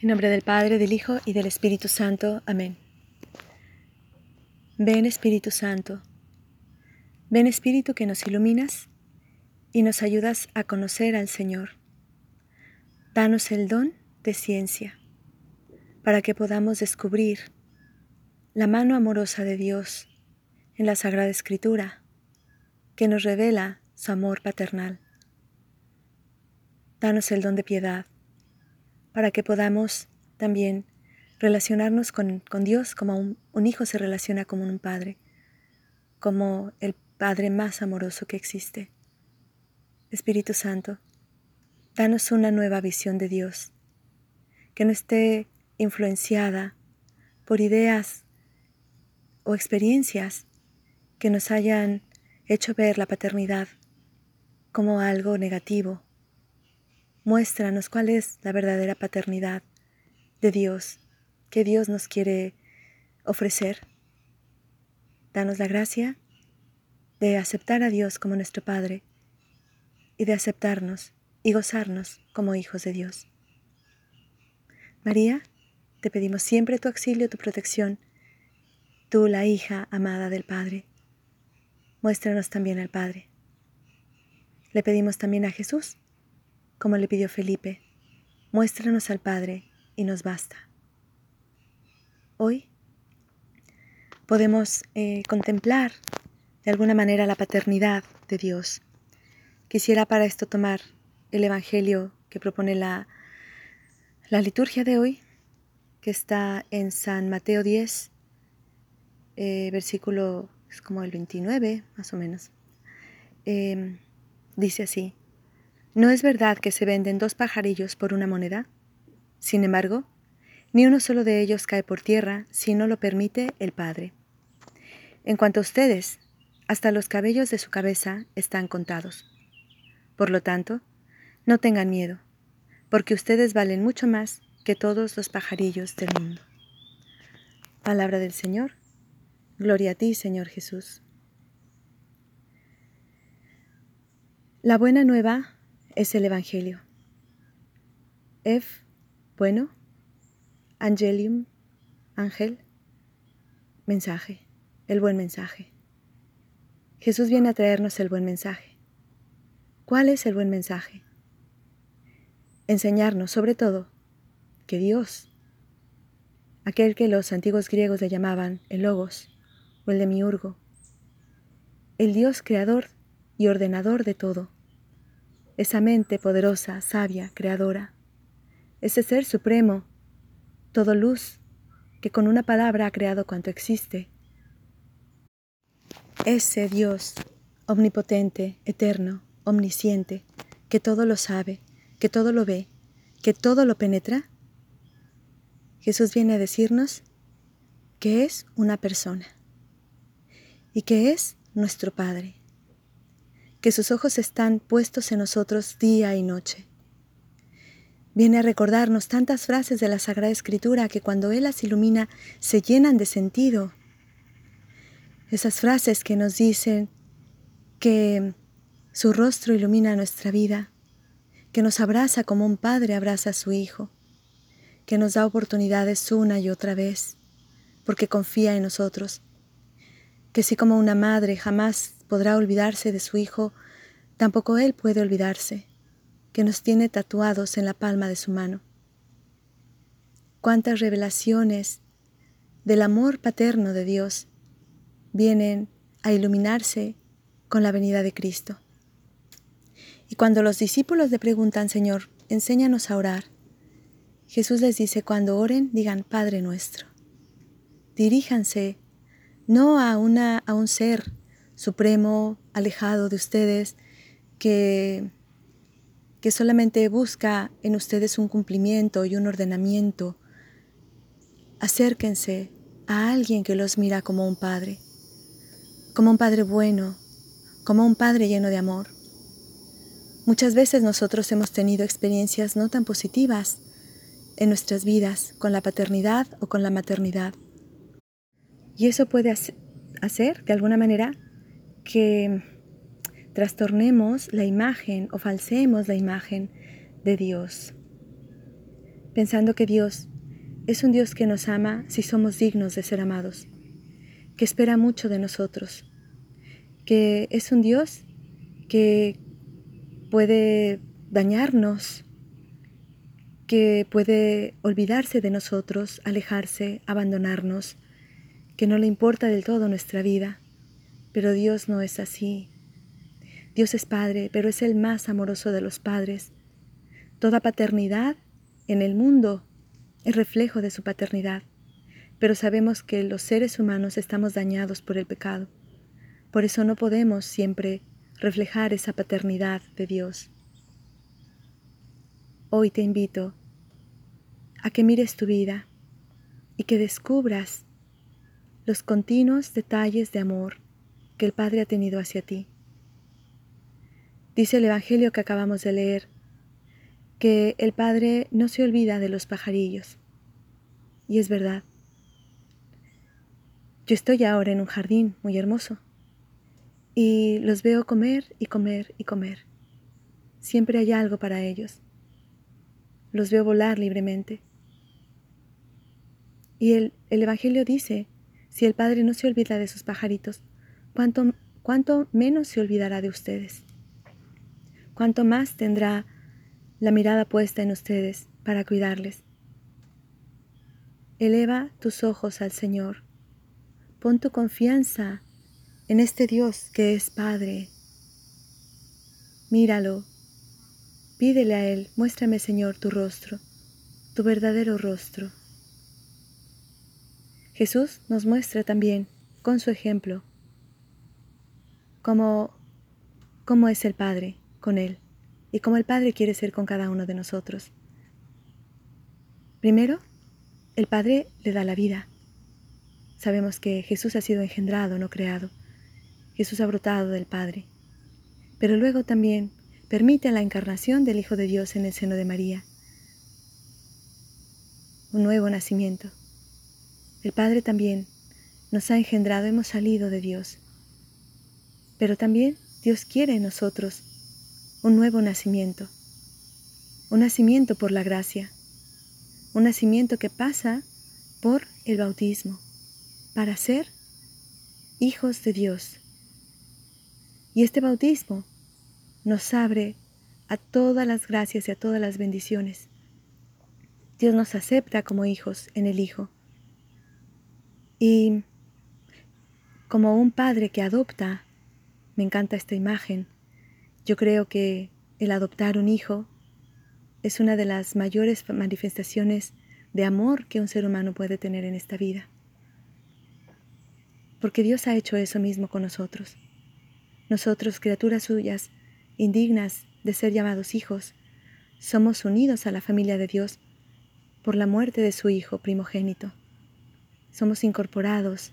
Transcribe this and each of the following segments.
En nombre del Padre, del Hijo y del Espíritu Santo. Amén. Ven Espíritu Santo. Ven Espíritu que nos iluminas y nos ayudas a conocer al Señor. Danos el don de ciencia para que podamos descubrir la mano amorosa de Dios en la Sagrada Escritura que nos revela su amor paternal. Danos el don de piedad para que podamos también relacionarnos con, Dios como un, hijo se relaciona con un padre, como el Padre más amoroso que existe. Espíritu Santo, danos una nueva visión de Dios, que no esté influenciada por ideas o experiencias que nos hayan hecho ver la paternidad como algo negativo Muéstranos cuál es la verdadera paternidad de Dios que Dios nos quiere ofrecer. Danos la gracia de aceptar a Dios como nuestro Padre y de aceptarnos y gozarnos como hijos de Dios. María, te pedimos siempre tu auxilio, tu protección, tú la hija amada del Padre. Muéstranos también al Padre. Le pedimos también a Jesús como le pidió Felipe, muéstranos al Padre y nos basta. Hoy podemos eh, contemplar de alguna manera la paternidad de Dios. Quisiera para esto tomar el Evangelio que propone la, la liturgia de hoy, que está en San Mateo 10, eh, versículo como el 29, más o menos. Em, dice así, ¿No es verdad que se venden dos pajarillos por una moneda? Sin embargo, ni uno solo de ellos cae por tierra si no lo permite el Padre. En cuanto a ustedes, hasta los cabellos de su cabeza están contados. Por lo tanto, no tengan miedo, porque ustedes valen mucho más que todos los pajarillos del mundo. Palabra del Señor. Gloria a ti, Señor Jesús. La buena nueva es el Evangelio. F, bueno, Angelium, ángel, mensaje, el buen mensaje. Jesús viene a traernos el buen mensaje. ¿Cuál es el buen mensaje? Enseñarnos, sobre todo, que Dios, aquel que los antiguos griegos le llamaban el Logos o el Demiurgo, el Dios creador y ordenador de todo, esa mente poderosa, sabia, creadora, ese ser supremo, todo luz, que con una palabra ha creado cuanto existe. Ese Dios omnipotente, eterno, omnisciente, que todo lo sabe, que todo lo ve, que todo lo penetra, Jesús viene a decirnos que es una persona y que es nuestro Padre que sus ojos están puestos en nosotros día y noche. Viene a recordarnos tantas frases de la Sagrada Escritura que cuando Él las ilumina se llenan de sentido. Esas frases que nos dicen que su rostro ilumina nuestra vida, que nos abraza como un padre abraza a su hijo, que nos da oportunidades una y otra vez, porque confía en nosotros, que si como una madre jamás podrá olvidarse de su Hijo, tampoco Él puede olvidarse, que nos tiene tatuados en la palma de su mano. Cuántas revelaciones del amor paterno de Dios vienen a iluminarse con la venida de Cristo. Y cuando los discípulos le preguntan, Señor, enséñanos a orar, Jesús les dice, cuando oren, digan Padre nuestro. Diríjanse no a, una, a un ser supremo, alejado de ustedes, que, que solamente busca en ustedes un cumplimiento y un ordenamiento. Acérquense a alguien que los mira como un padre, como un padre bueno, como un padre lleno de amor. Muchas veces nosotros hemos tenido experiencias no tan positivas en nuestras vidas con la paternidad o con la maternidad. Y eso puede hacer, de alguna manera, que trastornemos la imagen o falseemos la imagen de Dios. pensando que Dios es un Dios que nos ama si somos dignos de ser amados, que espera mucho de nosotros, que es un Dios que puede dañarnos, que puede olvidarse de nosotros, alejarse, abandonarnos, que no le importa del todo nuestra vida. Pero Dios no es así. Dios es Padre, pero es el más amoroso de los padres. Toda paternidad en el mundo es reflejo de su paternidad, pero sabemos que los seres humanos estamos dañados por el pecado. Por eso no podemos siempre reflejar esa paternidad de Dios. Hoy te invito a que mires tu vida y que descubras los continuos detalles de amor que el Padre ha tenido hacia ti. Dice el Evangelio que acabamos de leer que el Padre no se olvida de los pajarillos. Y es verdad. Yo estoy ahora en un jardín muy hermoso y los veo comer y comer y comer. Siempre hay algo para ellos. Los veo volar libremente. Y el, el Evangelio dice si el Padre no se olvida de sus pajaritos, ¿cuánto, cuánto menos se olvidará de ustedes? ¿Cuánto más tendrá la mirada puesta en ustedes para cuidarles? Eleva tus ojos al Señor. Pon tu confianza en este Dios que es Padre. Míralo. Pídele a Él, muéstrame Señor tu rostro, tu verdadero rostro. Jesús nos muestra también, con su ejemplo, cómo, cómo es el Padre con Él y cómo el Padre quiere ser con cada uno de nosotros. Primero, el Padre le da la vida. Sabemos que Jesús ha sido engendrado, no creado. Jesús ha brotado del Padre. Pero luego también permite la encarnación del Hijo de Dios en el seno de María. Un nuevo nacimiento. El Padre también nos ha engendrado, hemos salido de Dios. Pero también Dios quiere en nosotros un nuevo nacimiento, un nacimiento por la gracia, un nacimiento que pasa por el bautismo, para ser hijos de Dios. Y este bautismo nos abre a todas las gracias y a todas las bendiciones. Dios nos acepta como hijos en el Hijo. Y como un padre que adopta, me encanta esta imagen, yo creo que el adoptar un hijo es una de las mayores manifestaciones de amor que un ser humano puede tener en esta vida. Porque Dios ha hecho eso mismo con nosotros. Nosotros, criaturas suyas, indignas de ser llamados hijos, somos unidos a la familia de Dios por la muerte de su Hijo primogénito somos incorporados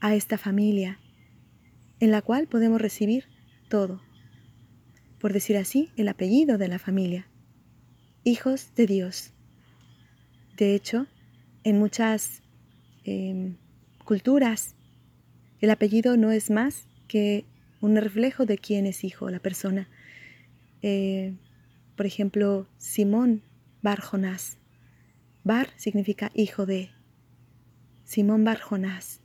a esta familia en la cual podemos recibir todo, por decir así, el apellido de la familia, hijos de Dios. De hecho, en muchas em, culturas, el apellido no es más que un reflejo de quién es hijo, la persona. Eh, por ejemplo, Simón Bar Jonás. Bar significa hijo de, Simón Bar Jonás.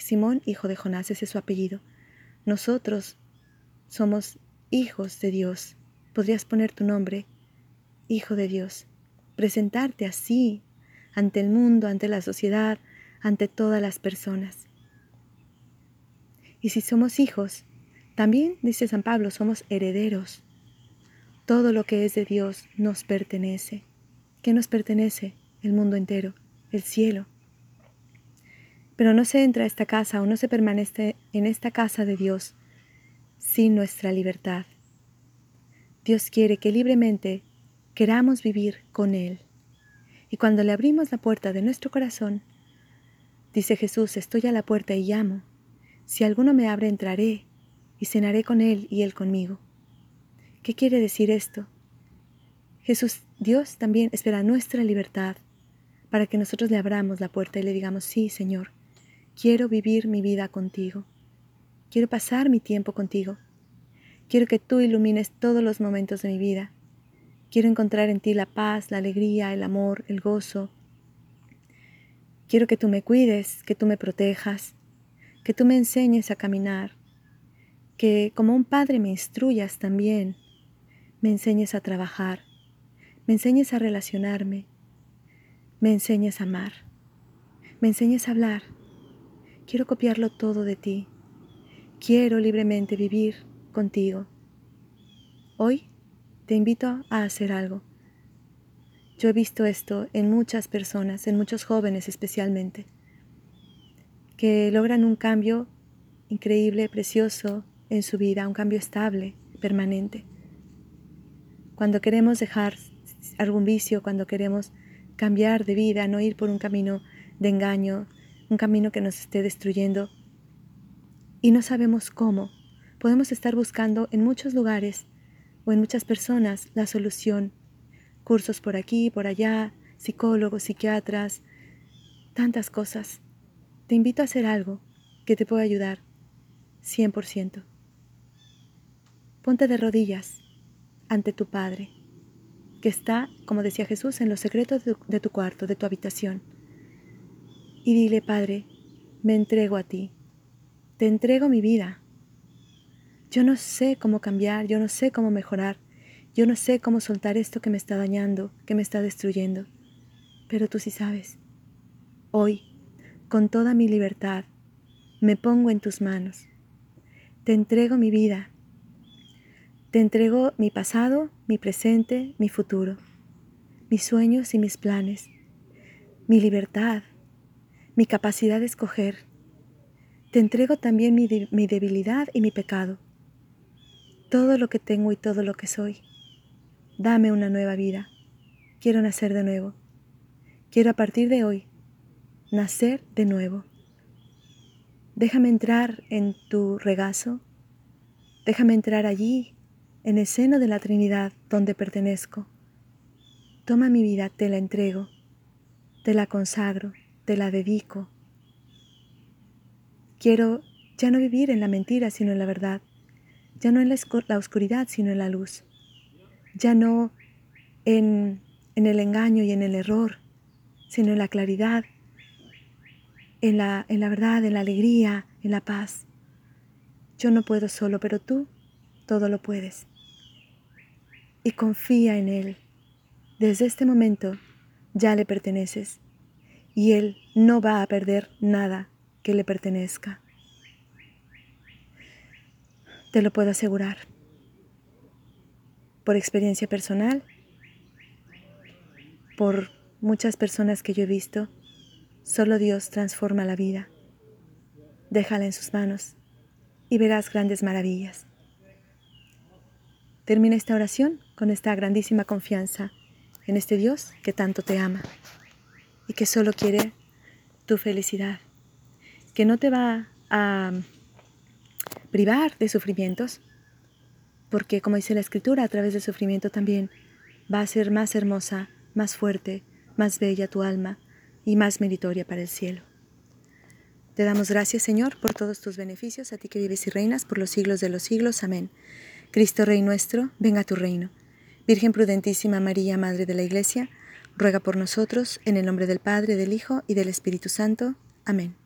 Simón, hijo de Jonás, ese es su apellido. Nosotros somos hijos de Dios. Podrías poner tu nombre, hijo de Dios. Presentarte así ante el mundo, ante la sociedad, ante todas las personas. Y si somos hijos, también, dice San Pablo, somos herederos. Todo lo que es de Dios nos pertenece. ¿Qué nos pertenece? El mundo entero, el cielo. Pero no se entra a esta casa o no se permanece en esta casa de Dios sin nuestra libertad. Dios quiere que libremente queramos vivir con Él. Y cuando le abrimos la puerta de nuestro corazón, dice Jesús, estoy a la puerta y llamo. Si alguno me abre, entraré y cenaré con Él y Él conmigo. ¿Qué quiere decir esto? Jesús, Dios también espera nuestra libertad para que nosotros le abramos la puerta y le digamos, sí, Señor, Quiero vivir mi vida contigo. Quiero pasar mi tiempo contigo. Quiero que tú ilumines todos los momentos de mi vida. Quiero encontrar en ti la paz, la alegría, el amor, el gozo. Quiero que tú me cuides, que tú me protejas, que tú me enseñes a caminar, que como un padre me instruyas también, me enseñes a trabajar, me enseñes a relacionarme, me enseñes a amar, me enseñes a hablar. Quiero copiarlo todo de ti. Quiero libremente vivir contigo. Hoy te invito a hacer algo. Yo he visto esto en muchas personas, en muchos jóvenes especialmente, que logran un cambio increíble, precioso en su vida, un cambio estable, permanente. Cuando queremos dejar algún vicio, cuando queremos cambiar de vida, no ir por un camino de engaño, un camino que nos esté destruyendo, y no sabemos cómo, podemos estar buscando en muchos lugares o en muchas personas la solución. Cursos por aquí, por allá, psicólogos, psiquiatras, tantas cosas. Te invito a hacer algo que te pueda ayudar 100%. Ponte de rodillas ante tu Padre, que está, como decía Jesús, en los secretos de tu, de tu cuarto, de tu habitación. Y dile, Padre, me entrego a ti, te entrego mi vida, yo no sé cómo cambiar, yo no sé cómo mejorar, yo no sé cómo soltar esto que me está dañando, que me está destruyendo, pero tú sí sabes. Hoy, con toda mi libertad, me pongo en tus manos. Te entrego mi vida. Te entrego mi pasado, mi presente, mi futuro, mis sueños y mis planes, mi libertad, mi capacidad de escoger. Te entrego también mi, mi debilidad y mi pecado todo lo que tengo y todo lo que soy. Dame una nueva vida. Quiero nacer de nuevo. Quiero a partir de hoy nacer de nuevo. Déjame entrar en tu regazo. Déjame entrar allí, en el seno de la Trinidad donde pertenezco. Toma mi vida, te la entrego, te la consagro, te la dedico. Quiero ya no vivir en la mentira, sino en la verdad ya no en la oscuridad, sino en la luz, ya no en, el engaño y en el error, sino en la claridad, en la, en la verdad, en la alegría, en la paz. Yo no puedo solo, pero tú todo lo puedes. Y confía en Él. Desde este momento ya le perteneces y Él no va a perder nada que le pertenezca. Te lo puedo asegurar. Por experiencia personal, por muchas personas que yo he visto, solo Dios transforma la vida. Déjala en sus manos y verás grandes maravillas. Termina esta oración con esta grandísima confianza en este Dios que tanto te ama y que solo quiere tu felicidad, que no te va a privar de sufrimientos, porque como dice la escritura, a través del sufrimiento también va a ser más hermosa, más fuerte, más bella tu alma y más meritoria para el cielo. Te damos gracias, Señor, por todos tus beneficios, a ti que vives y reinas por los siglos de los siglos. Amén. Cristo Rey nuestro, venga a tu reino. Virgen prudentísima María, Madre de la Iglesia, ruega por nosotros, en el nombre del Padre, del Hijo y del Espíritu Santo. Amén.